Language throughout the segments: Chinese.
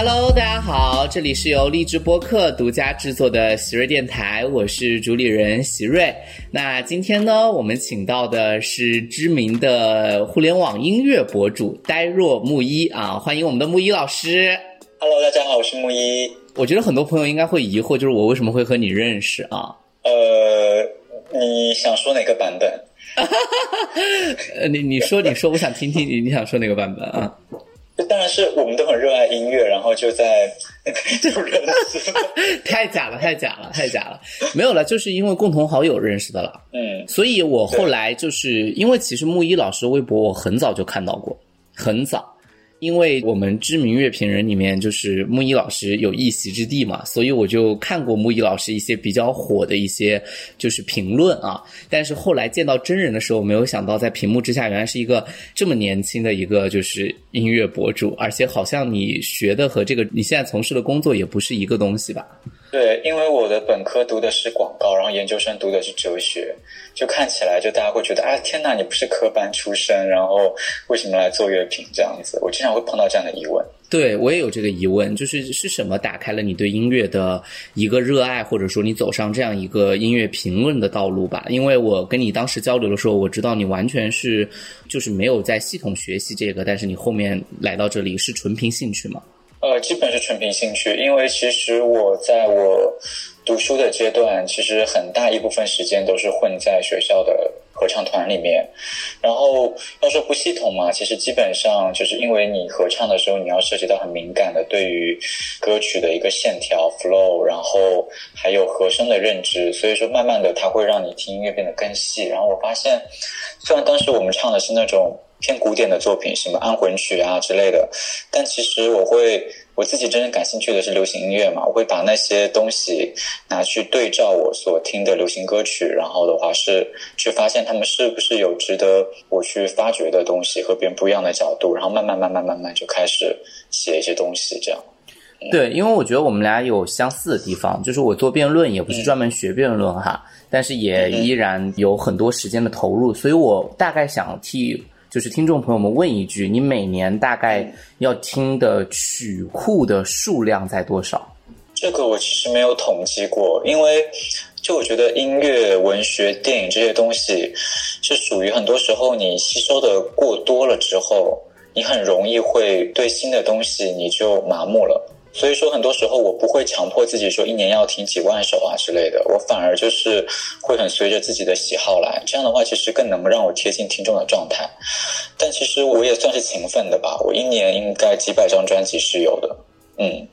Hello，大家好，这里是由励志播客独家制作的喜瑞电台，我是主理人喜瑞。那今天呢，我们请到的是知名的互联网音乐博主呆若木一啊，欢迎我们的木一老师。Hello，大家好，我是木一。我觉得很多朋友应该会疑惑，就是我为什么会和你认识啊？呃，你想说哪个版本？呃，你你说你说，我想听听你你想说哪个版本啊？当然是我们都很热爱音乐，然后就在就认识。太假了，太假了，太假了！没有了，就是因为共同好友认识的了。嗯，所以我后来就是因为其实木一老师的微博我很早就看到过，很早，因为我们知名乐评人里面就是木一老师有一席之地嘛，所以我就看过木一老师一些比较火的一些就是评论啊。但是后来见到真人的时候，没有想到在屏幕之下原来是一个这么年轻的一个就是音乐博主，而且好像你学的和这个你现在从事的工作也不是一个东西吧？对，因为我的本科读的是广告，然后研究生读的是哲学，就看起来就大家会觉得啊，天哪，你不是科班出身，然后为什么来做乐评这样子？我经常会碰到这样的疑问。对我也有这个疑问，就是是什么打开了你对音乐的一个热爱，或者说你走上这样一个音乐评论的道路吧？因为我跟你当时交流的时候，我知道你完全是就是没有在系统学习这个，但是你后面来到这里是纯凭兴趣嘛？呃，基本是纯凭兴趣，因为其实我在我读书的阶段，其实很大一部分时间都是混在学校的合唱团里面。然后要说不系统嘛，其实基本上就是因为你合唱的时候，你要涉及到很敏感的对于歌曲的一个线条 flow，然后还有和声的认知，所以说慢慢的它会让你听音乐变得更细。然后我发现，虽然当时我们唱的是那种。偏古典的作品，什么安魂曲啊之类的，但其实我会我自己真正感兴趣的是流行音乐嘛，我会把那些东西拿去对照我所听的流行歌曲，然后的话是去发现他们是不是有值得我去发掘的东西和别人不一样的角度，然后慢慢慢慢慢慢就开始写一些东西，这样。对，因为我觉得我们俩有相似的地方，就是我做辩论也不是专门学辩论哈，但是也依然有很多时间的投入，所以我大概想替。就是听众朋友们问一句：你每年大概要听的曲库的数量在多少？这个我其实没有统计过，因为就我觉得音乐、文学、电影这些东西是属于很多时候你吸收的过多了之后，你很容易会对新的东西你就麻木了。所以说，很多时候我不会强迫自己说一年要听几万首啊之类的，我反而就是会很随着自己的喜好来。这样的话，其实更能让我贴近听众的状态。但其实我也算是勤奋的吧，我一年应该几百张专辑是有的。嗯，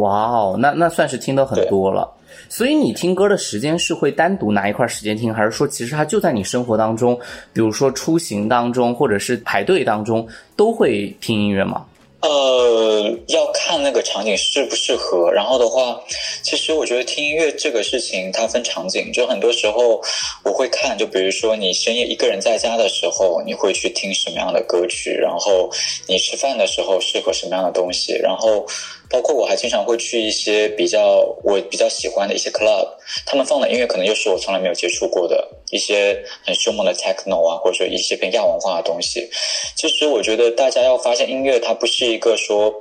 哇哦，那那算是听的很多了。所以你听歌的时间是会单独拿一块时间听，还是说其实它就在你生活当中，比如说出行当中，或者是排队当中，都会听音乐吗？呃，要看那个场景适不适合。然后的话，其实我觉得听音乐这个事情它分场景，就很多时候我会看，就比如说你深夜一个人在家的时候，你会去听什么样的歌曲，然后你吃饭的时候适合什么样的东西，然后包括我还经常会去一些比较我比较喜欢的一些 club，他们放的音乐可能又是我从来没有接触过的一些很凶猛的 techno 啊，或者说一些偏亚文化的东西。其实我觉得大家要发现音乐它不是一个说，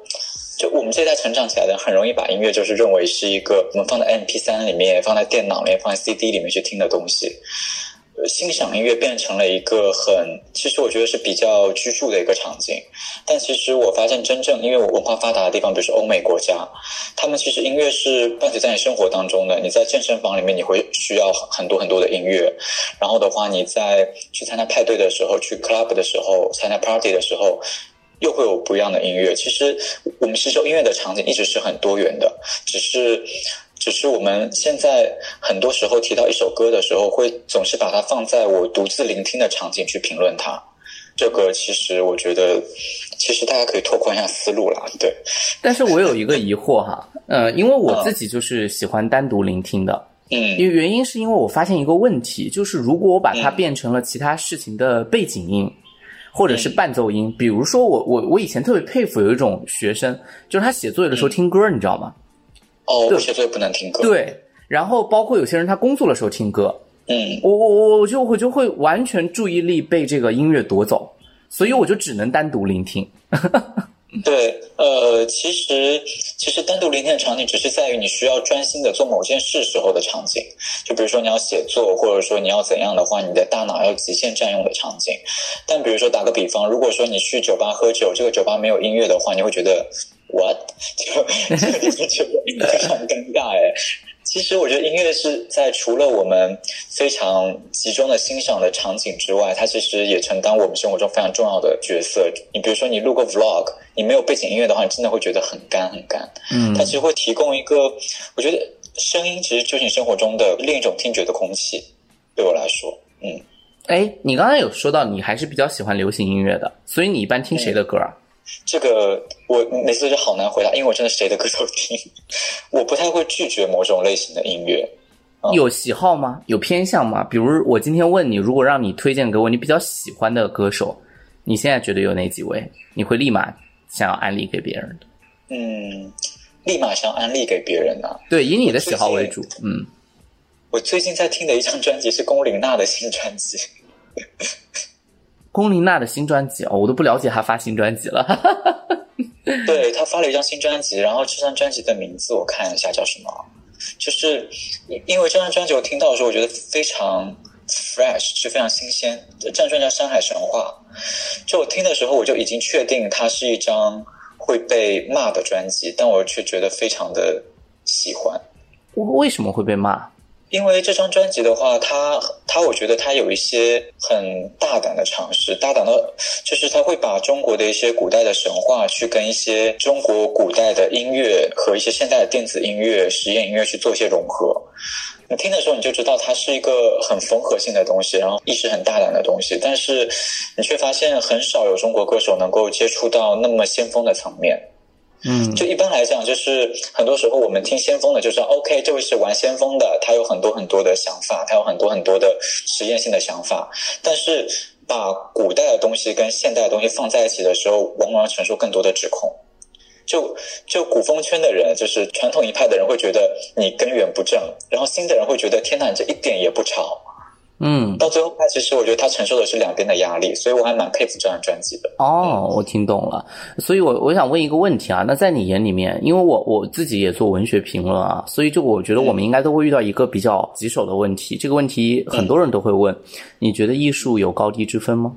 就我们这一代成长起来的，很容易把音乐就是认为是一个我们放在 MP 三里面、放在电脑里面、放在 CD 里面去听的东西。欣赏音乐变成了一个很，其实我觉得是比较居住的一个场景。但其实我发现，真正因为我文化发达的地方，比如说欧美国家，他们其实音乐是伴随在你生活当中的。你在健身房里面，你会需要很多很多的音乐。然后的话，你在去参加派对的时候，去 club 的时候，参加 party 的时候。又会有不一样的音乐。其实我们吸收音乐的场景一直是很多元的，只是只是我们现在很多时候提到一首歌的时候，会总是把它放在我独自聆听的场景去评论它。这个其实我觉得，其实大家可以拓宽一下思路啦。对，但是我有一个疑惑哈，呃，因为我自己就是喜欢单独聆听的，嗯因为原因是因为我发现一个问题，就是如果我把它变成了其他事情的背景音。或者是伴奏音，比如说我我我以前特别佩服有一种学生，就是他写作业的时候听歌，你知道吗？哦，对我写作业不能听歌。，对，然后包括有些人他工作的时候听歌，嗯，我我我我就我就会完全注意力被这个音乐夺走，所以我就只能单独聆听。对，呃，其实其实单独聆听的场景，只是在于你需要专心的做某件事时候的场景。就比如说你要写作，或者说你要怎样的话，你的大脑要极限占用的场景。但比如说打个比方，如果说你去酒吧喝酒，这个酒吧没有音乐的话，你会觉得 what 就这个地方就非常尴尬哎。其实我觉得音乐是在除了我们非常集中的欣赏的场景之外，它其实也承担我们生活中非常重要的角色。你比如说，你录个 vlog，你没有背景音乐的话，你真的会觉得很干很干。嗯它其实会提供一个，我觉得声音其实就是你生活中的另一种听觉的空气。对我来说，嗯，哎，你刚才有说到你还是比较喜欢流行音乐的，所以你一般听谁的歌啊？这个我每次就好难回答，因为我真的谁的歌都听，我不太会拒绝某种类型的音乐。有喜好吗？有偏向吗？比如我今天问你，如果让你推荐给我你比较喜欢的歌手，你现在觉得有哪几位？你会立马想要安利给别人的？嗯，立马想安利给别人啊。对，以你的喜好为主。嗯，我最近在听的一张专辑是龚琳娜的新专辑。龚琳娜的新专辑哦，我都不了解她发新专辑了。对她发了一张新专辑，然后这张专辑的名字我看一下叫什么，就是因为这张专辑我听到的时候，我觉得非常 fresh，是非常新鲜。这张专辑叫《山海神话》，就我听的时候我就已经确定它是一张会被骂的专辑，但我却觉得非常的喜欢。为什么会被骂？因为这张专辑的话，它它我觉得它有一些很大胆的尝试，大胆的，就是它会把中国的一些古代的神话去跟一些中国古代的音乐和一些现代的电子音乐、实验音乐去做一些融合。你听的时候你就知道它是一个很缝合性的东西，然后意识很大胆的东西，但是你却发现很少有中国歌手能够接触到那么先锋的层面。嗯，就一般来讲，就是很多时候我们听先锋的，就是 OK，这位是玩先锋的，他有很多很多的想法，他有很多很多的实验性的想法。但是把古代的东西跟现代的东西放在一起的时候，往往要承受更多的指控。就就古风圈的人，就是传统一派的人会觉得你根源不正，然后新的人会觉得天哪，你这一点也不潮。嗯，到最后，他其实我觉得他承受的是两边的压力，所以我还蛮佩服这张专辑的。哦，我听懂了。所以我我想问一个问题啊，那在你眼里面，因为我我自己也做文学评论啊，所以就我觉得我们应该都会遇到一个比较棘手的问题。这个问题很多人都会问，你觉得艺术有高低之分吗？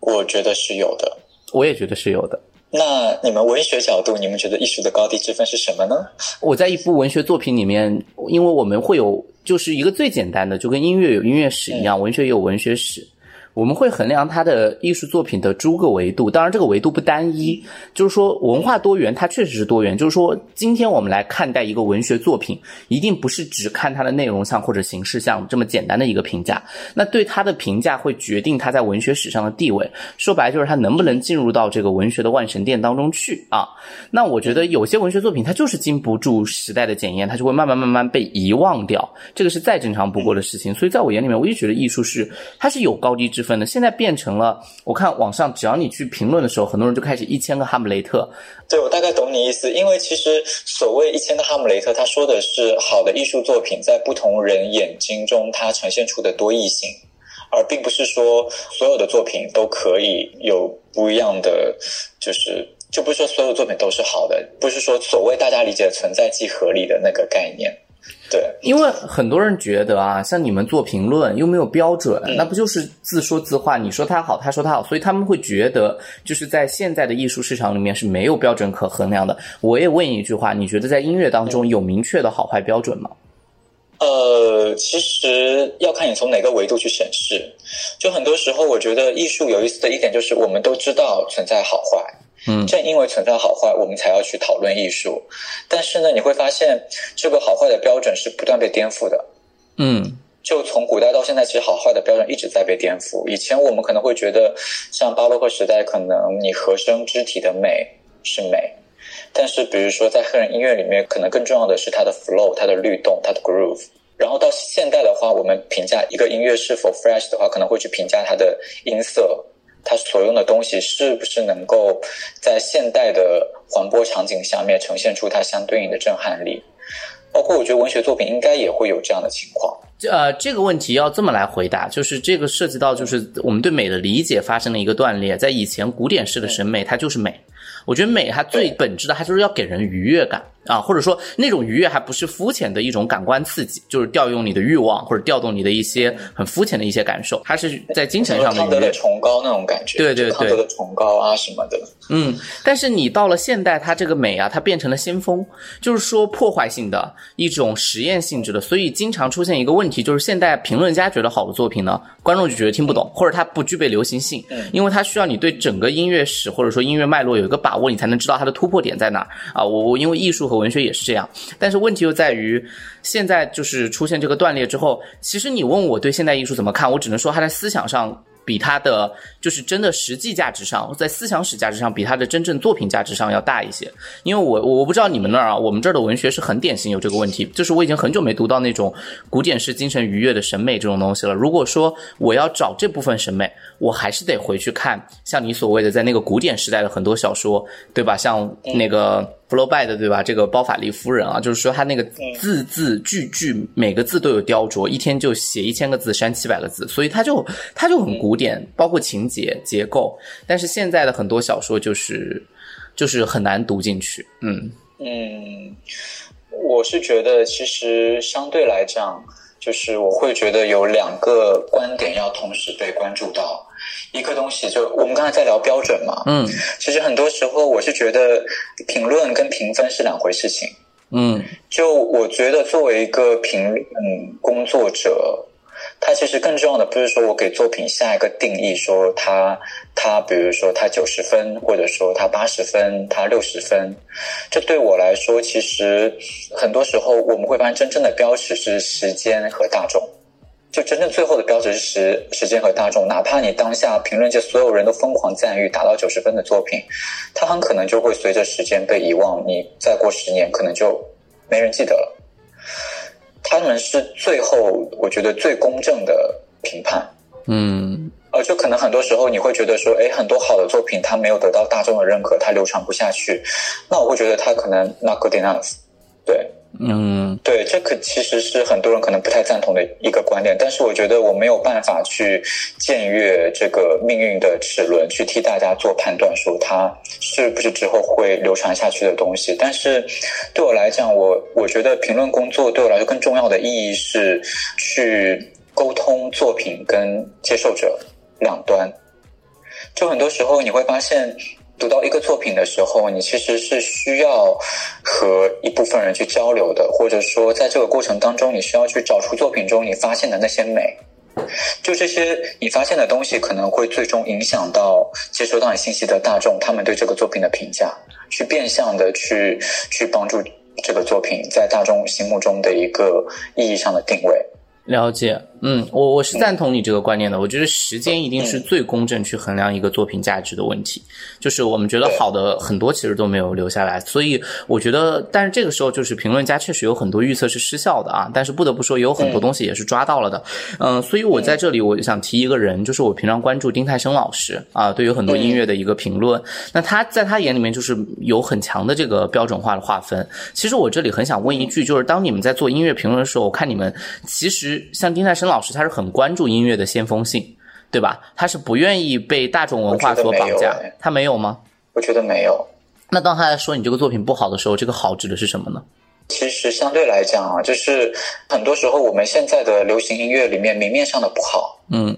我觉得是有的。我也觉得是有的。那你们文学角度，你们觉得艺术的高低之分是什么呢？我在一部文学作品里面，因为我们会有就是一个最简单的，就跟音乐有音乐史一样，文学也有文学史。我们会衡量他的艺术作品的诸个维度，当然这个维度不单一，就是说文化多元，它确实是多元。就是说，今天我们来看待一个文学作品，一定不是只看它的内容像或者形式像这么简单的一个评价。那对它的评价会决定它在文学史上的地位。说白就是它能不能进入到这个文学的万神殿当中去啊？那我觉得有些文学作品它就是经不住时代的检验，它就会慢慢慢慢被遗忘掉，这个是再正常不过的事情。所以在我眼里面，我一直觉得艺术是它是有高低之分的。现在变成了，我看网上只要你去评论的时候，很多人就开始一千个哈姆雷特。对，我大概懂你意思，因为其实所谓一千个哈姆雷特，他说的是好的艺术作品在不同人眼睛中它呈现出的多异性，而并不是说所有的作品都可以有不一样的，就是就不是说所有作品都是好的，不是说所谓大家理解的存在即合理的那个概念。对，因为很多人觉得啊，像你们做评论又没有标准，那不就是自说自话？你说他好，他说他好，所以他们会觉得就是在现在的艺术市场里面是没有标准可衡量的。我也问一句话，你觉得在音乐当中有明确的好坏标准吗？呃，其实要看你从哪个维度去审视。就很多时候，我觉得艺术有意思的一点就是，我们都知道存在好坏。嗯，正因为存在好坏，我们才要去讨论艺术。但是呢，你会发现这个好坏的标准是不断被颠覆的。嗯，就从古代到现在，其实好坏的标准一直在被颠覆。以前我们可能会觉得，像巴洛克时代，可能你和声肢体的美是美，但是比如说在黑人音乐里面，可能更重要的是它的 flow、它的律动、它的 groove。然后到现代的话，我们评价一个音乐是否 fresh 的话，可能会去评价它的音色。它所用的东西是不是能够在现代的环播场景下面呈现出它相对应的震撼力？包括我觉得文学作品应该也会有这样的情况。呃，这个问题要这么来回答，就是这个涉及到就是我们对美的理解发生了一个断裂，在以前古典式的审美，它就是美。我觉得美它最本质的，它就是要给人愉悦感啊，或者说那种愉悦还不是肤浅的一种感官刺激，就是调用你的欲望或者调动你的一些很肤浅的一些感受，它是在精神上的愉悦。崇高那种感觉，对对对，的崇高啊什么的。嗯，但是你到了现代，它这个美啊，它变成了先锋，就是说破坏性的一种实验性质的，所以经常出现一个问题，就是现代评论家觉得好的作品呢，观众就觉得听不懂，或者它不具备流行性，因为它需要你对整个音乐史或者说音乐脉络有一个把握，你才能知道它的突破点在哪啊。我我因为艺术和文学也是这样，但是问题又在于现在就是出现这个断裂之后，其实你问我对现代艺术怎么看，我只能说它在思想上。比它的就是真的实际价值上，在思想史价值上，比它的真正作品价值上要大一些。因为我我不知道你们那儿啊，我们这儿的文学是很典型有这个问题，就是我已经很久没读到那种古典式精神愉悦的审美这种东西了。如果说我要找这部分审美，我还是得回去看像你所谓的在那个古典时代的很多小说，对吧？像那个。弗洛拜的对吧？这个包法利夫人啊，就是说他那个字字句句每个字都有雕琢，一天就写一千个字，删七百个字，所以他就他就很古典，包括情节结构。但是现在的很多小说就是就是很难读进去。嗯嗯，我是觉得其实相对来讲，就是我会觉得有两个观点要同时被关注到。一个东西，就我们刚才在聊标准嘛，嗯，其实很多时候我是觉得评论跟评分是两回事情，嗯，就我觉得作为一个评论工作者，他其实更重要的不是说我给作品下一个定义，说他他比如说他九十分，或者说他八十分，他六十分，这对我来说，其实很多时候我们会发现真正的标尺是时间和大众。就真正最后的标准是时时间和大众，哪怕你当下评论界所有人都疯狂赞誉达到九十分的作品，它很可能就会随着时间被遗忘。你再过十年，可能就没人记得了。他们是最后我觉得最公正的评判。嗯，呃，就可能很多时候你会觉得说，哎，很多好的作品它没有得到大众的认可，它流传不下去，那我会觉得它可能 not good enough。对。嗯，对，这可其实是很多人可能不太赞同的一个观点，但是我觉得我没有办法去僭越这个命运的齿轮，去替大家做判断，说它是不是之后会流传下去的东西。但是对我来讲，我我觉得评论工作对我来说更重要的意义是去沟通作品跟接受者两端。就很多时候你会发现。读到一个作品的时候，你其实是需要和一部分人去交流的，或者说在这个过程当中，你需要去找出作品中你发现的那些美。就这些你发现的东西，可能会最终影响到接收到你信息的大众，他们对这个作品的评价，去变相的去去帮助这个作品在大众心目中的一个意义上的定位。了解。嗯，我我是赞同你这个观念的。我觉得时间一定是最公正去衡量一个作品价值的问题。就是我们觉得好的很多其实都没有留下来，所以我觉得，但是这个时候就是评论家确实有很多预测是失效的啊。但是不得不说，也有很多东西也是抓到了的。嗯，所以我在这里我就想提一个人，就是我平常关注丁太升老师啊，对于很多音乐的一个评论。那他在他眼里面就是有很强的这个标准化的划分。其实我这里很想问一句，就是当你们在做音乐评论的时候，我看你们其实像丁太升。老师他是很关注音乐的先锋性，对吧？他是不愿意被大众文化所绑架，他没有吗？我觉得没有。那当他在说你这个作品不好的时候，这个好指的是什么呢？其实相对来讲啊，就是很多时候我们现在的流行音乐里面明面上的不好，嗯，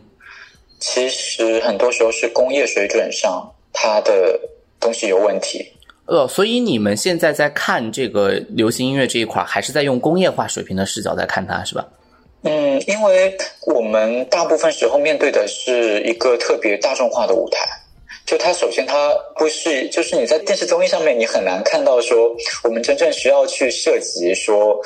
其实很多时候是工业水准上它的东西有问题。呃，所以你们现在在看这个流行音乐这一块，还是在用工业化水平的视角在看它，是吧？嗯，因为我们大部分时候面对的是一个特别大众化的舞台，就它首先它不是，就是你在电视综艺上面你很难看到说我们真正需要去涉及说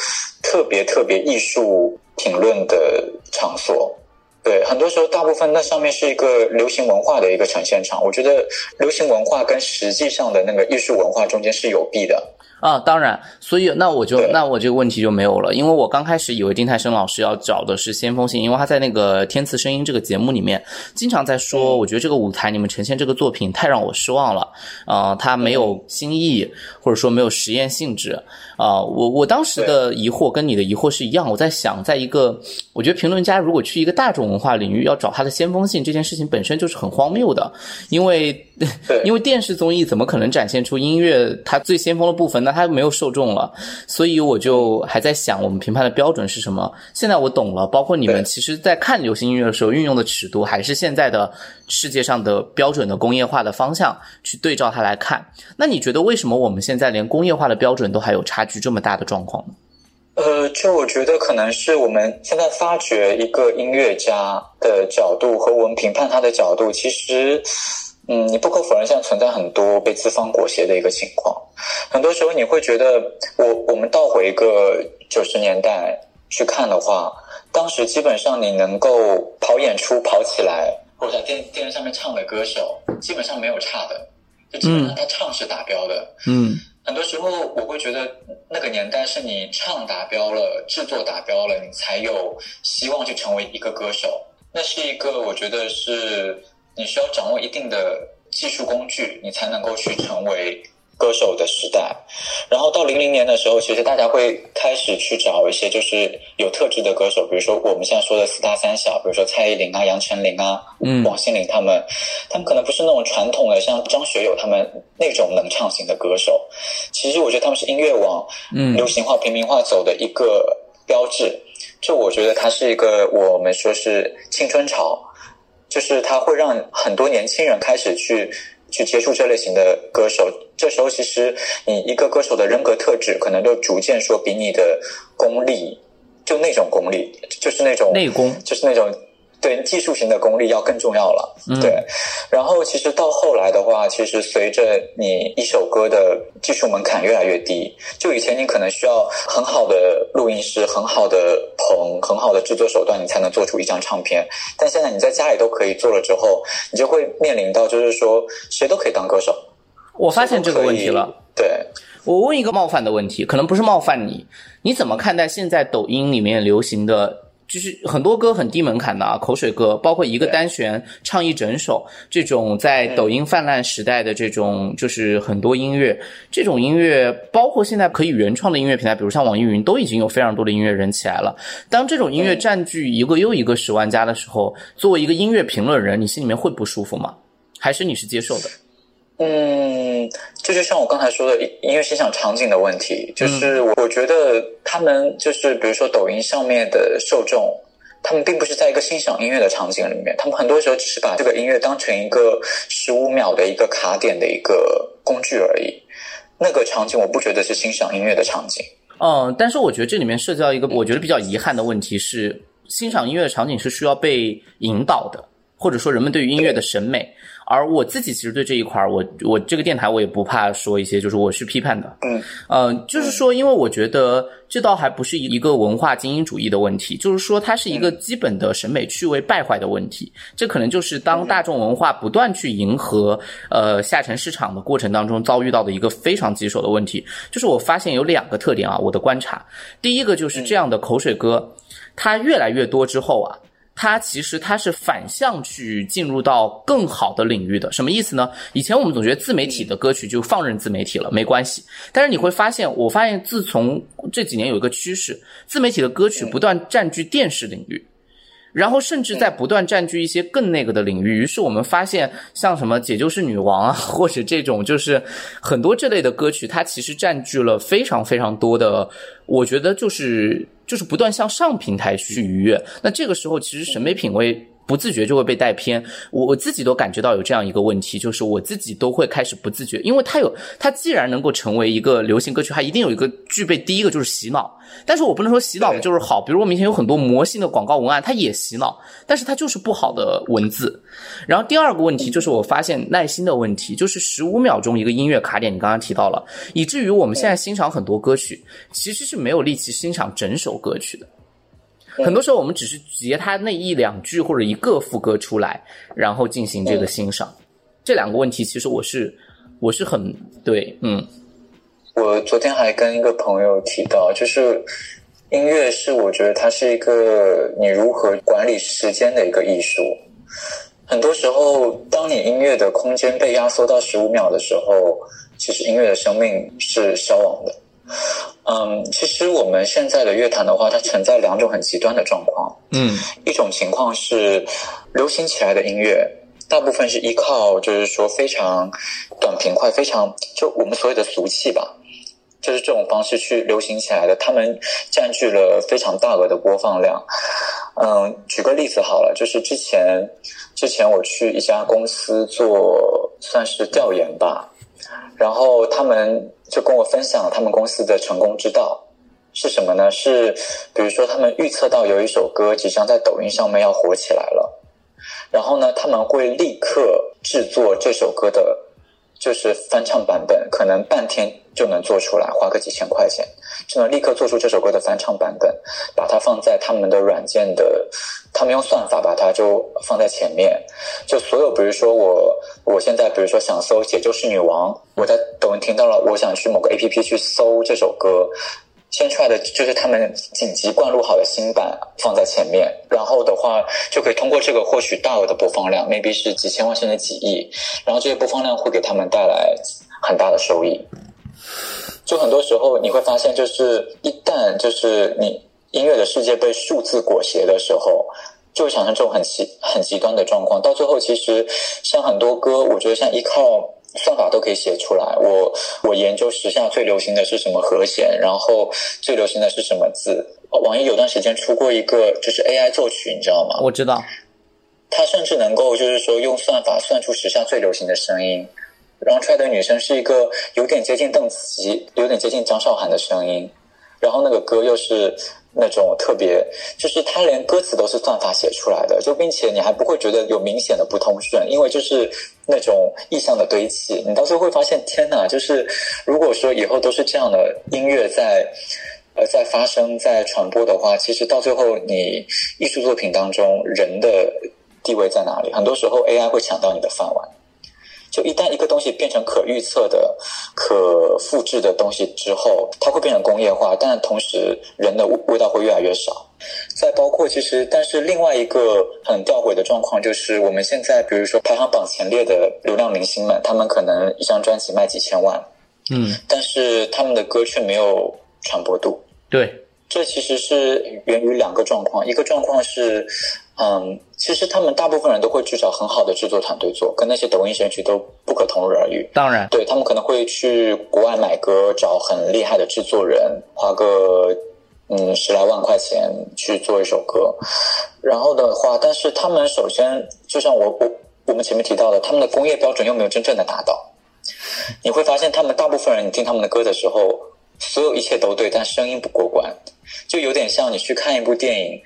特别特别艺术评论的场所。对，很多时候大部分那上面是一个流行文化的一个呈现场。我觉得流行文化跟实际上的那个艺术文化中间是有弊的。啊，当然，所以那我就那我这个问题就没有了，因为我刚开始以为丁太升老师要找的是先锋性，因为他在那个《天赐声音》这个节目里面经常在说，我觉得这个舞台你们呈现这个作品太让我失望了，啊，他没有新意，或者说没有实验性质，啊，我我当时的疑惑跟你的疑惑是一样，我在想，在一个我觉得评论家如果去一个大众文化领域要找他的先锋性，这件事情本身就是很荒谬的，因为因为电视综艺怎么可能展现出音乐它最先锋的部分？那它没有受众了，所以我就还在想，我们评判的标准是什么？现在我懂了，包括你们其实，在看流行音乐的时候，运用的尺度还是现在的世界上的标准的工业化的方向去对照它来看。那你觉得为什么我们现在连工业化的标准都还有差距这么大的状况呢？呃，就我觉得可能是我们现在发掘一个音乐家的角度和我们评判他的角度，其实。嗯，你不可否认，现在存在很多被资方裹挟的一个情况。很多时候，你会觉得，我我们倒回一个九十年代去看的话，当时基本上你能够跑演出跑起来，或者在电电视上面唱的歌手，基本上没有差的，就基本上他唱是达标的。嗯，很多时候我会觉得，那个年代是你唱达标了，制作达标了，你才有希望去成为一个歌手。那是一个，我觉得是。你需要掌握一定的技术工具，你才能够去成为歌手的时代。然后到零零年的时候，其实大家会开始去找一些就是有特质的歌手，比如说我们现在说的四大三小，比如说蔡依林啊、杨丞琳啊、嗯、王心凌他们，他们可能不是那种传统的像张学友他们那种能唱型的歌手。其实我觉得他们是音乐往流行化、平民化走的一个标志。就我觉得它是一个我们说是青春潮。就是它会让很多年轻人开始去去接触这类型的歌手，这时候其实你一个歌手的人格特质可能就逐渐说比你的功力，就那种功力，就是那种内功，就是那种。对技术型的功力要更重要了，对。然后其实到后来的话，其实随着你一首歌的技术门槛越来越低，就以前你可能需要很好的录音师、很好的棚、很好的制作手段，你才能做出一张唱片。但现在你在家里都可以做了之后，你就会面临到就是说谁都可以当歌手。我发现这个问题了。对，我问一个冒犯的问题，可能不是冒犯你，你怎么看待现在抖音里面流行的？就是很多歌很低门槛的啊，口水歌，包括一个单弦唱一整首，这种在抖音泛滥时代的这种，就是很多音乐，这种音乐，包括现在可以原创的音乐平台，比如像网易云，都已经有非常多的音乐人起来了。当这种音乐占据一个又一个十万加的时候，作为一个音乐评论人，你心里面会不舒服吗？还是你是接受的？嗯，这就像我刚才说的音乐欣赏场景的问题，就是我觉得他们就是比如说抖音上面的受众，他们并不是在一个欣赏音乐的场景里面，他们很多时候只是把这个音乐当成一个十五秒的一个卡点的一个工具而已。那个场景我不觉得是欣赏音乐的场景。嗯，但是我觉得这里面涉及到一个我觉得比较遗憾的问题是，欣赏音乐的场景是需要被引导的，或者说人们对于音乐的审美。而我自己其实对这一块儿，我我这个电台我也不怕说一些，就是我是批判的。嗯，呃，就是说，因为我觉得这倒还不是一个文化精英主义的问题，就是说它是一个基本的审美趣味败坏的问题。这可能就是当大众文化不断去迎合呃下沉市场的过程当中遭遇到的一个非常棘手的问题。就是我发现有两个特点啊，我的观察，第一个就是这样的口水歌，它越来越多之后啊。它其实它是反向去进入到更好的领域的，什么意思呢？以前我们总觉得自媒体的歌曲就放任自媒体了，没关系。但是你会发现，我发现自从这几年有一个趋势，自媒体的歌曲不断占据电视领域。然后甚至在不断占据一些更那个的领域，于是我们发现，像什么《解救是女王》啊，或者这种就是很多这类的歌曲，它其实占据了非常非常多的，我觉得就是就是不断向上平台去逾越。那这个时候，其实审美品味。不自觉就会被带偏，我我自己都感觉到有这样一个问题，就是我自己都会开始不自觉，因为它有它既然能够成为一个流行歌曲，它一定有一个具备第一个就是洗脑，但是我不能说洗脑的就是好，比如我们以前有很多魔性的广告文案，它也洗脑，但是它就是不好的文字。然后第二个问题就是我发现耐心的问题，就是十五秒钟一个音乐卡点，你刚刚提到了，以至于我们现在欣赏很多歌曲，其实是没有力气欣赏整首歌曲的。很多时候我们只是截他那一两句或者一个副歌出来，然后进行这个欣赏。这两个问题其实我是我是很对，嗯。我昨天还跟一个朋友提到，就是音乐是我觉得它是一个你如何管理时间的一个艺术。很多时候，当你音乐的空间被压缩到十五秒的时候，其实音乐的生命是消亡的。嗯，其实我们现在的乐坛的话，它存在两种很极端的状况。嗯，一种情况是流行起来的音乐，大部分是依靠就是说非常短平快、非常就我们所谓的俗气吧。就是这种方式去流行起来的，他们占据了非常大额的播放量。嗯，举个例子好了，就是之前之前我去一家公司做算是调研吧，然后他们就跟我分享了他们公司的成功之道是什么呢？是比如说他们预测到有一首歌即将在抖音上面要火起来了，然后呢他们会立刻制作这首歌的。就是翻唱版本，可能半天就能做出来，花个几千块钱就能立刻做出这首歌的翻唱版本，把它放在他们的软件的，他们用算法把它就放在前面。就所有，比如说我，我现在比如说想搜《解救是女王》，我在抖音听到了，我想去某个 A P P 去搜这首歌。先出来的就是他们紧急灌录好的新版放在前面，然后的话就可以通过这个获取大额的播放量，maybe 是几千万甚至几亿，然后这些播放量会给他们带来很大的收益。就很多时候你会发现，就是一旦就是你音乐的世界被数字裹挟的时候，就会产生这种很极很极端的状况。到最后，其实像很多歌，我觉得像依靠。算法都可以写出来。我我研究时下最流行的是什么和弦，然后最流行的是什么字。网易有段时间出过一个，就是 AI 作曲，你知道吗？我知道。它甚至能够就是说用算法算出时下最流行的声音，然后出来的女生是一个有点接近邓紫棋、有点接近张韶涵的声音，然后那个歌又是。那种特别，就是他连歌词都是算法写出来的，就并且你还不会觉得有明显的不通顺，因为就是那种意象的堆砌，你到时候会发现，天哪！就是如果说以后都是这样的音乐在呃在发生在传播的话，其实到最后你艺术作品当中人的地位在哪里？很多时候 AI 会抢到你的饭碗。就一旦一个东西变成可预测的、可复制的东西之后，它会变成工业化，但同时人的味道会越来越少。再包括其实，但是另外一个很吊诡的状况就是，我们现在比如说排行榜前列的流量明星们，他们可能一张专辑卖几千万，嗯，但是他们的歌却没有传播度。对，这其实是源于两个状况，一个状况是。嗯，其实他们大部分人都会去找很好的制作团队做，跟那些抖音神曲都不可同日而语。当然，对他们可能会去国外买歌，找很厉害的制作人，花个嗯十来万块钱去做一首歌。然后的话，但是他们首先就像我我我们前面提到的，他们的工业标准又没有真正的达到。你会发现，他们大部分人你听他们的歌的时候，所有一切都对，但声音不过关，就有点像你去看一部电影。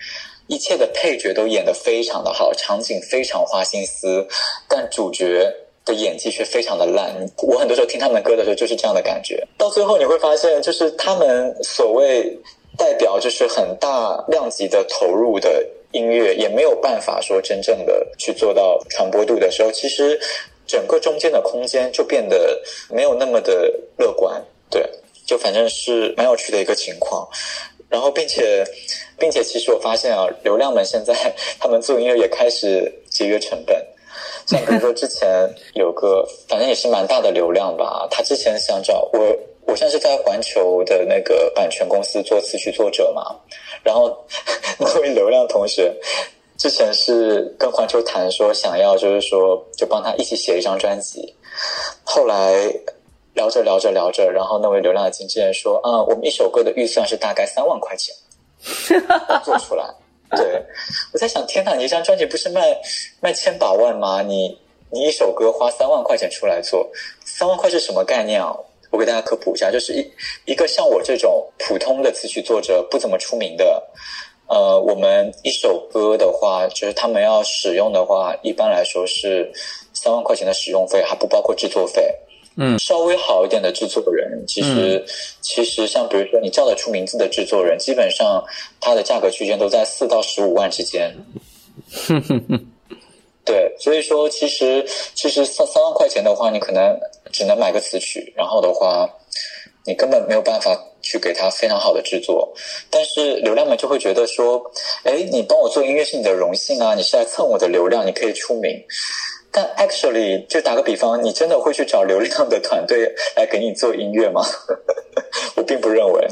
一切的配角都演得非常的好，场景非常花心思，但主角的演技却非常的烂。我很多时候听他们的歌的时候就是这样的感觉。到最后你会发现，就是他们所谓代表就是很大量级的投入的音乐，也没有办法说真正的去做到传播度的时候，其实整个中间的空间就变得没有那么的乐观。对，就反正是蛮有趣的一个情况。然后，并且，并且，其实我发现啊，流量们现在他们做音乐也开始节约成本。像比如说，之前有个 反正也是蛮大的流量吧，他之前想找我，我现在是在环球的那个版权公司做词曲作者嘛。然后 那位流量同学之前是跟环球谈说，想要就是说就帮他一起写一张专辑，后来。聊着聊着聊着，然后那位流量的经纪人说：“啊，我们一首歌的预算是大概三万块钱，做出来。”对，我在想，天哪，你一张专辑不是卖卖千把万吗？你你一首歌花三万块钱出来做，三万块是什么概念啊？我给大家科普一下，就是一一个像我这种普通的词曲作者，不怎么出名的，呃，我们一首歌的话，就是他们要使用的话，一般来说是三万块钱的使用费，还不包括制作费。嗯，稍微好一点的制作人，其实其实像比如说你叫得出名字的制作人，基本上他的价格区间都在四到十五万之间。哼哼哼，对，所以说其实其实三三万块钱的话，你可能只能买个词曲，然后的话，你根本没有办法去给他非常好的制作。但是流量们就会觉得说，哎，你帮我做音乐是你的荣幸啊，你是来蹭我的流量，你可以出名。但 actually，就打个比方，你真的会去找流量的团队来给你做音乐吗？我并不认为。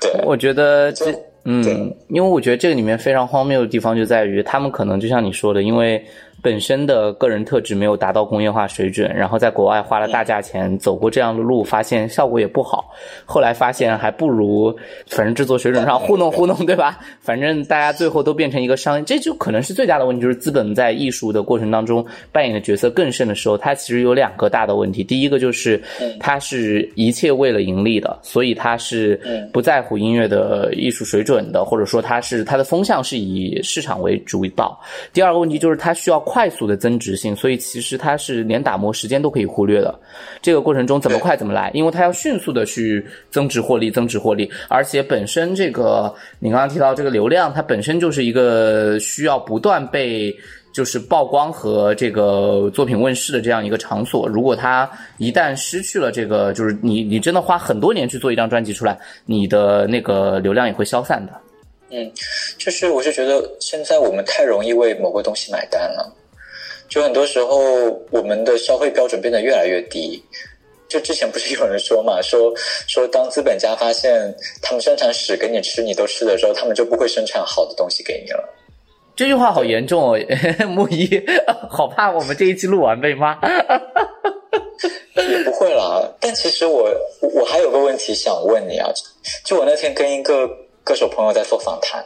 对，我觉得这嗯，因为我觉得这个里面非常荒谬的地方就在于，他们可能就像你说的，因为本身的个人特质没有达到工业化水准，然后在国外花了大价钱走过这样的路，发现效果也不好，后来发现还不如反正制作水准上糊弄糊弄，对吧？反正大家最后都变成一个商业，这就可能是最大的问题，就是资本在艺术的过程当中扮演的角色更甚的时候，它其实有两个大的问题，第一个就是它是一切为了盈利的，所以它是不在乎音乐的艺术水准的，或者说它是它的风向是以市场为主导。第二个问题就是它需要快速的增值性，所以其实它是连打磨时间都可以忽略的。这个过程中怎么快怎么来，因为它要迅速的去增值获利，增值获利，而且本身这个你刚刚提到这个流量，它本身就是一个需要不断被。就是曝光和这个作品问世的这样一个场所，如果它一旦失去了这个，就是你你真的花很多年去做一张专辑出来，你的那个流量也会消散的。嗯，就是我是觉得现在我们太容易为某个东西买单了，就很多时候我们的消费标准变得越来越低。就之前不是有人说嘛，说说当资本家发现他们生产屎给你吃，你都吃的时候，他们就不会生产好的东西给你了。这句话好严重哦，木一，好怕我们这一期录完被骂。也不会啦，但其实我我还有个问题想问你啊，就我那天跟一个歌手朋友在做访谈，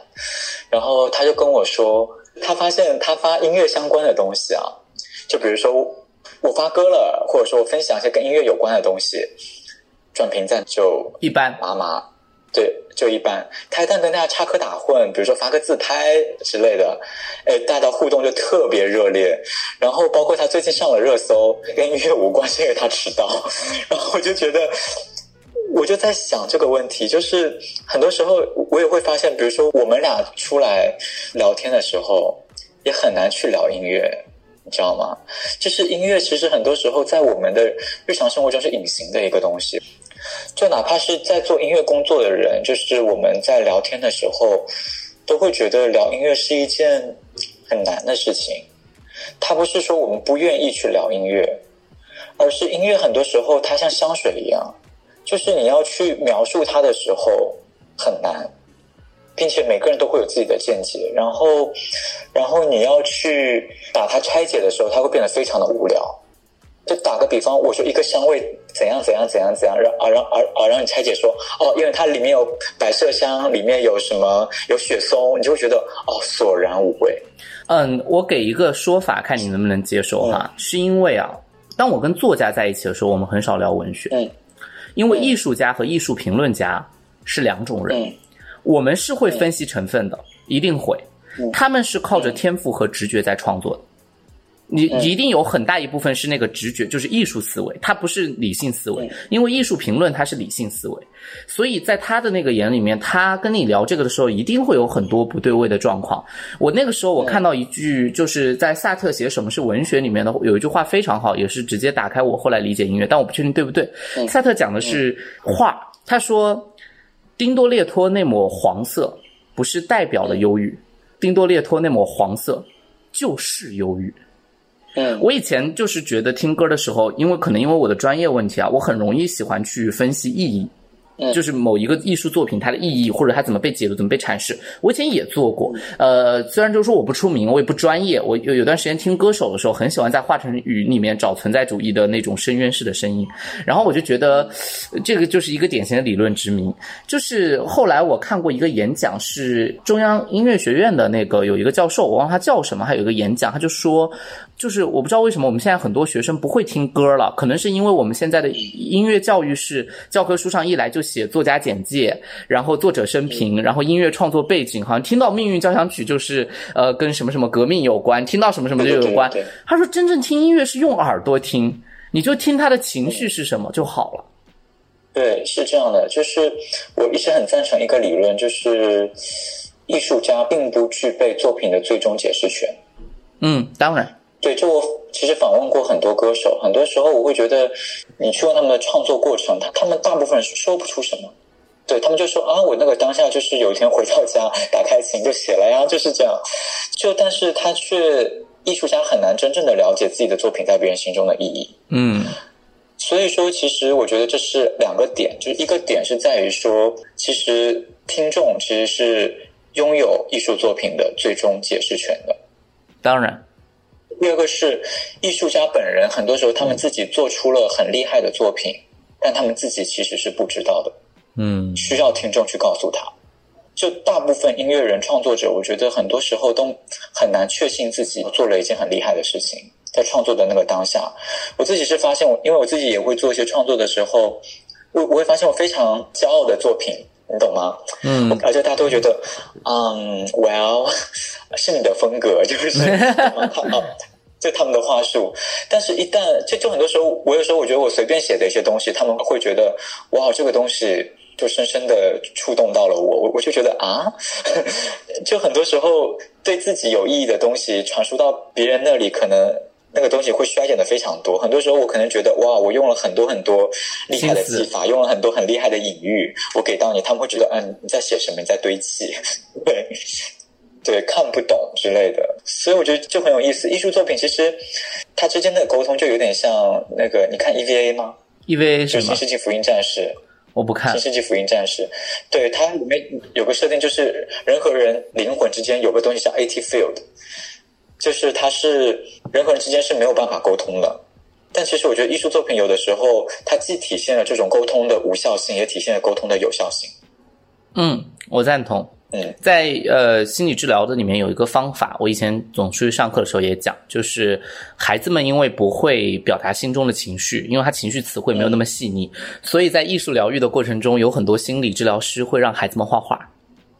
然后他就跟我说，他发现他发音乐相关的东西啊，就比如说我发歌了，或者说我分享一些跟音乐有关的东西，转评赞就一般，麻麻，对，就一般。他一旦跟大家插科打诨，比如说发个自拍之类的，哎，大家互动就特别热烈。然后包括他最近上了热搜，跟音乐无关，是因为他迟到。然后我就觉得，我就在想这个问题，就是很多时候我也会发现，比如说我们俩出来聊天的时候，也很难去聊音乐。你知道吗？就是音乐，其实很多时候在我们的日常生活中是隐形的一个东西。就哪怕是在做音乐工作的人，就是我们在聊天的时候，都会觉得聊音乐是一件很难的事情。它不是说我们不愿意去聊音乐，而是音乐很多时候它像香水一样，就是你要去描述它的时候很难，并且每个人都会有自己的见解。然后，然后你要去把它拆解的时候，它会变得非常的无聊。就打个比方，我说一个香味怎样怎样怎样怎样，让啊让啊啊让你拆解说哦，因为它里面有百麝香，里面有什么有雪松，你就会觉得哦索然无味。嗯，我给一个说法，看你能不能接受哈。是因为啊，当我跟作家在一起的时候，我们很少聊文学，嗯，因为艺术家和艺术评论家是两种人，嗯我们是会分析成分的，一定会。嗯，他们是靠着天赋和直觉在创作的。你嗯一定有很大一部分是那个直觉，就是艺术思维，它不是理性思维，因为艺术评论它是理性思维，所以在他的那个眼里面，他跟你聊这个的时候，一定会有很多不对位的状况。我那个时候我看到一句，就是在萨特写《什么是文学》里面的有一句话非常好，也是直接打开我后来理解音乐，但我不确定对不对。萨特讲的是画，他说丁多列托那抹黄色不是代表了忧郁，丁多列托那抹黄色就是忧郁。嗯我以前就是觉得听歌的时候，因为可能因为我的专业问题啊，我很容易喜欢去分析意义。嗯就是某一个艺术作品它的意义，或者它怎么被解读、怎么被阐释，我以前也做过。呃，虽然就是说我不出名，我也不专业，我有有段时间听歌手的时候，很喜欢在华晨宇里面找存在主义的那种深渊式的声音，然后我就觉得呃这个就是一个典型的理论殖民。就是后来我看过一个演讲，是中央音乐学院的那个有一个教授，我忘他叫什么，还有一个演讲，他就说，就是我不知道为什么我们现在很多学生不会听歌了，可能是因为我们现在的音乐教育是教科书上一来就写作家简介，然后作者生平，然后音乐创作背景，好像听到《命运交响曲》就是呃跟什么什么革命有关，听到什么什么就有关。他说真正听音乐是用耳朵听。你就听他的情绪是什么就好了。对，是这样的，就是我一直很赞成一个理论，就是艺术家并不具备作品的最终解释权。嗯，当然，对，就我其实访问过很多歌手，很多时候我会觉得，你去问他们的创作过程，他他们大部分人说不出什么。对他们就说啊，我那个当下就是有一天回到家，打开琴就写了呀，就是这样。就但是他却艺术家很难真正的了解自己的作品在别人心中的意义。嗯，所以说，其实我觉得这是两个点，就是一个点是在于说，其实听众其实是拥有艺术作品的最终解释权的。当然，第二个是艺术家本人，很多时候他们自己做出了很厉害的作品，但他们自己其实是不知道的。嗯，需要听众去告诉他。就大部分音乐人创作者，我觉得很多时候都很难确信自己做了一件很厉害的事情，在创作的那个当下，我自己是发现，我因为我自己也会做一些创作的时候，我我会发现我非常骄傲的作品，你懂吗？嗯，而且大家都觉得，嗯，Well，是你的风格，就是 啊，就他们的话术。但是，一旦就就很多时候，我有时候我觉得我随便写的一些东西，他们会觉得，哇，这个东西。就深深的触动到了我，我我就觉得啊，就很多时候对自己有意义的东西传输到别人那里，可能那个东西会衰减的非常多。很多时候我可能觉得哇，我用了很多很多厉害的技法，用了很多很厉害的隐喻，我给到你，他们会觉得嗯你在写什么，你在堆砌，对对，看不懂之类的。所以我觉得就很有意思。艺术作品其实它之间的沟通就有点像那个，你看 EVA 吗？EVA 是新世纪福音战士。我不看《新世纪福音战士》，对它里面有个设定，就是人和人灵魂之间有个东西叫 AT field，就是它是人和人之间是没有办法沟通的。但其实我觉得艺术作品有的时候，它既体现了这种沟通的无效性，也体现了沟通的有效性。嗯，我赞同。嗯，在呃心理治疗的里面有一个方法，我以前总出去上课的时候也讲，就是孩子们因为不会表达心中的情绪，因为他情绪词汇没有那么细腻，所以在艺术疗愈的过程中，有很多心理治疗师会让孩子们画画，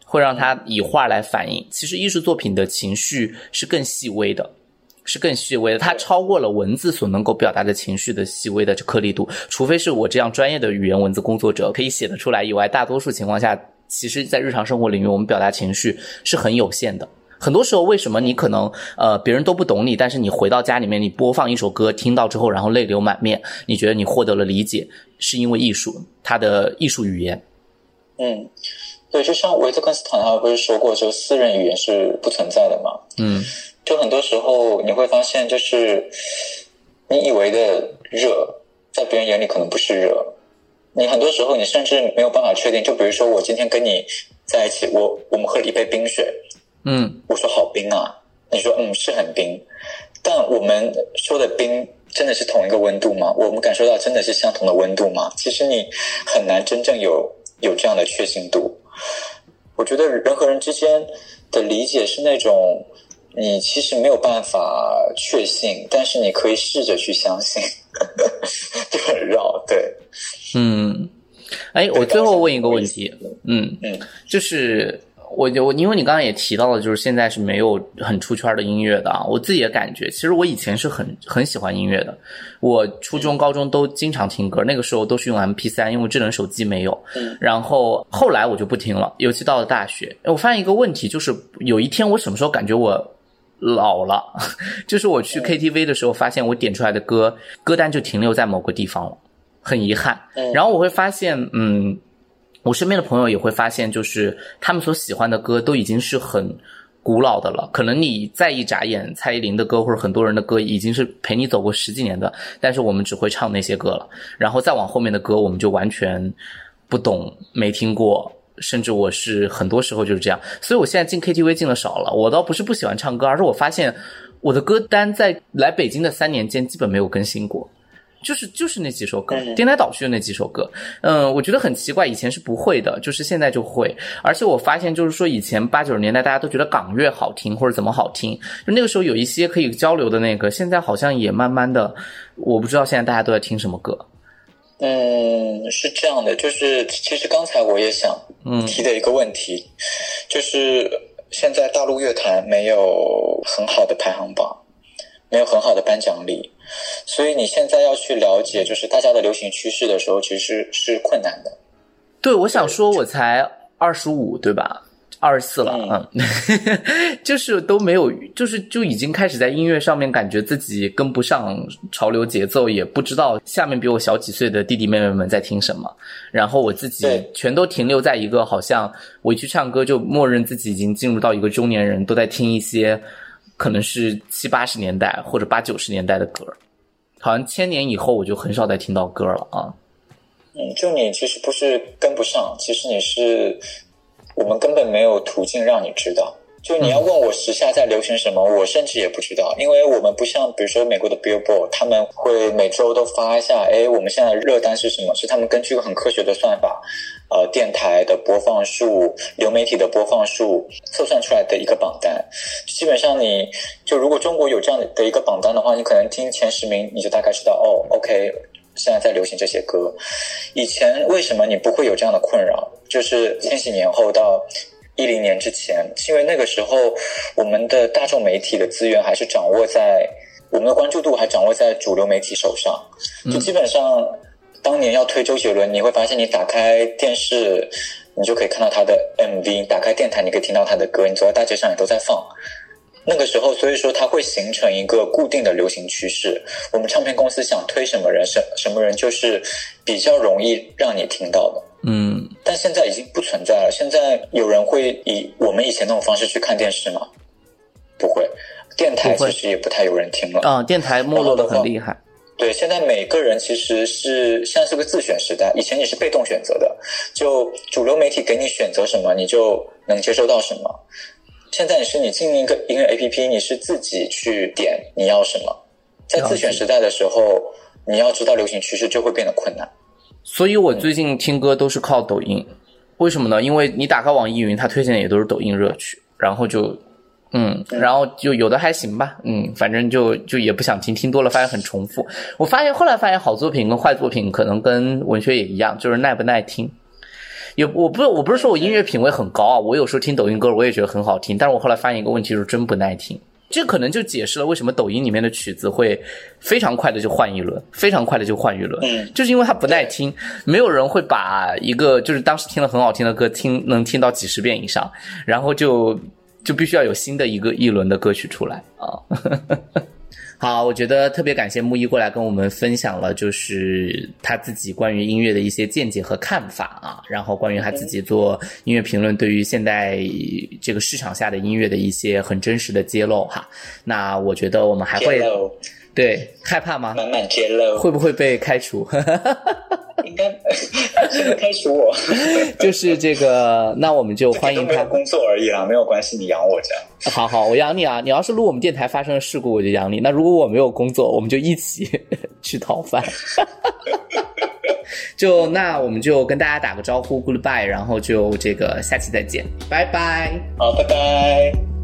会让他以画来反映。其实艺术作品的情绪是更细微的，是更细微的，它超过了文字所能够表达的情绪的细微的颗粒度。除非是我这样专业的语言文字工作者可以写得出来以外，大多数情况下。其实，在日常生活领域，我们表达情绪是很有限的。很多时候，为什么你可能呃别人都不懂你，但是你回到家里面，你播放一首歌，听到之后，然后泪流满面，你觉得你获得了理解，是因为艺术，它的艺术语言。嗯，对，就像维特根斯坦他不是说过，就私人语言是不存在的嘛？嗯，就很多时候你会发现，就是你以为的热，在别人眼里可能不是热。你很多时候，你甚至没有办法确定。就比如说，我今天跟你在一起，我我们喝了一杯冰水，嗯，我说好冰啊，你说嗯是很冰，但我们说的冰真的是同一个温度吗？我们感受到真的是相同的温度吗？其实你很难真正有有这样的确信度。我觉得人和人之间的理解是那种你其实没有办法确信，但是你可以试着去相信，就很绕，对。嗯，哎，我最后问一个问题，嗯嗯，就是我我因为你刚刚也提到了，就是现在是没有很出圈的音乐的啊，我自己的感觉，其实我以前是很很喜欢音乐的，我初中高中都经常听歌，那个时候都是用 M P 三，因为智能手机没有，然后后来我就不听了，尤其到了大学，我发现一个问题，就是有一天我什么时候感觉我老了，就是我去 K T V 的时候，发现我点出来的歌歌单就停留在某个地方了。很遗憾，然后我会发现，嗯，我身边的朋友也会发现，就是他们所喜欢的歌都已经是很古老的了。可能你再一眨眼，蔡依林的歌或者很多人的歌已经是陪你走过十几年的，但是我们只会唱那些歌了。然后再往后面的歌，我们就完全不懂、没听过，甚至我是很多时候就是这样。所以我现在进 KTV 进的少了。我倒不是不喜欢唱歌，而是我发现我的歌单在来北京的三年间基本没有更新过。就是就是那几首歌，颠来倒去的那几首歌，嗯，我觉得很奇怪，以前是不会的，就是现在就会。而且我发现，就是说以前八九十年代大家都觉得港乐好听或者怎么好听，就那个时候有一些可以交流的那个，现在好像也慢慢的，我不知道现在大家都在听什么歌。嗯，是这样的，就是其实刚才我也想提的一个问题，就是现在大陆乐坛没有很好的排行榜。没有很好的颁奖礼，所以你现在要去了解就是大家的流行趋势的时候，其实是困难的。对，我想说，我才二十五，对吧？二十四了，嗯，就是都没有，就是就已经开始在音乐上面感觉自己跟不上潮流节奏，也不知道下面比我小几岁的弟弟妹妹们在听什么，然后我自己全都停留在一个好像我一去唱歌就默认自己已经进入到一个中年人，都在听一些可能是七八十年代或者八九十年代的歌，好像千年以后我就很少再听到歌了啊。嗯，就你其实不是跟不上，其实你是。我们根本没有途径让你知道，就你要问我时下在流行什么，我甚至也不知道，因为我们不像比如说美国的 Billboard，他们会每周都发一下，哎，我们现在热单是什么？是他们根据一个很科学的算法，呃，电台的播放数、流媒体的播放数测算出来的一个榜单。基本上，你就如果中国有这样的一个榜单的话，你可能听前十名，你就大概知道，哦，OK。现在在流行这些歌，以前为什么你不会有这样的困扰？就是千禧年后到一零年之前，因为那个时候我们的大众媒体的资源还是掌握在我们的关注度还掌握在主流媒体手上。就基本上当年要推周杰伦，你会发现你打开电视，你就可以看到他的 MV；打开电台，你可以听到他的歌；你走在大街上也都在放。那个时候，所以说它会形成一个固定的流行趋势。我们唱片公司想推什么人，什什么人就是比较容易让你听到的。嗯，但现在已经不存在了。现在有人会以我们以前那种方式去看电视吗？不会，电台其实也不太有人听了。啊，电台没落的很厉害。对，现在每个人其实是现在是个自选时代。以前你是被动选择的，就主流媒体给你选择什么，你就能接收到什么。现在你是你进一个音乐 A P P，你是自己去点你要什么。在自选时代的时候，你要知道流行趋势就会变得困难。所以我最近听歌都是靠抖音，为什么呢？因为你打开网易云，它推荐的也都是抖音热曲，然后就，嗯，然后就有的还行吧，嗯，反正就就也不想听，听多了发现很重复。我发现后来发现好作品跟坏作品可能跟文学也一样，就是耐不耐听。也我不我不是说我音乐品味很高啊，我有时候听抖音歌我也觉得很好听，但是我后来发现一个问题就是真不耐听，这可能就解释了为什么抖音里面的曲子会非常快的就换一轮，非常快的就换一轮，嗯，就是因为它不耐听，没有人会把一个就是当时听了很好听的歌听能听到几十遍以上，然后就就必须要有新的一个一轮的歌曲出来。啊。好，我觉得特别感谢木一过来跟我们分享了，就是他自己关于音乐的一些见解和看法啊，然后关于他自己做音乐评论，对于现在这个市场下的音乐的一些很真实的揭露哈。那我觉得我们还会对害怕吗？满满揭露，会不会被开除？应该 开除我，就是这个，那我们就欢迎他工作而已啦，没有关系，你养我这样。好好，我养你啊！你要是录我们电台发生了事故，我就养你。那如果我没有工作，我们就一起去讨饭。就那我们就跟大家打个招呼，goodbye，然后就这个下期再见，拜拜。好，拜拜。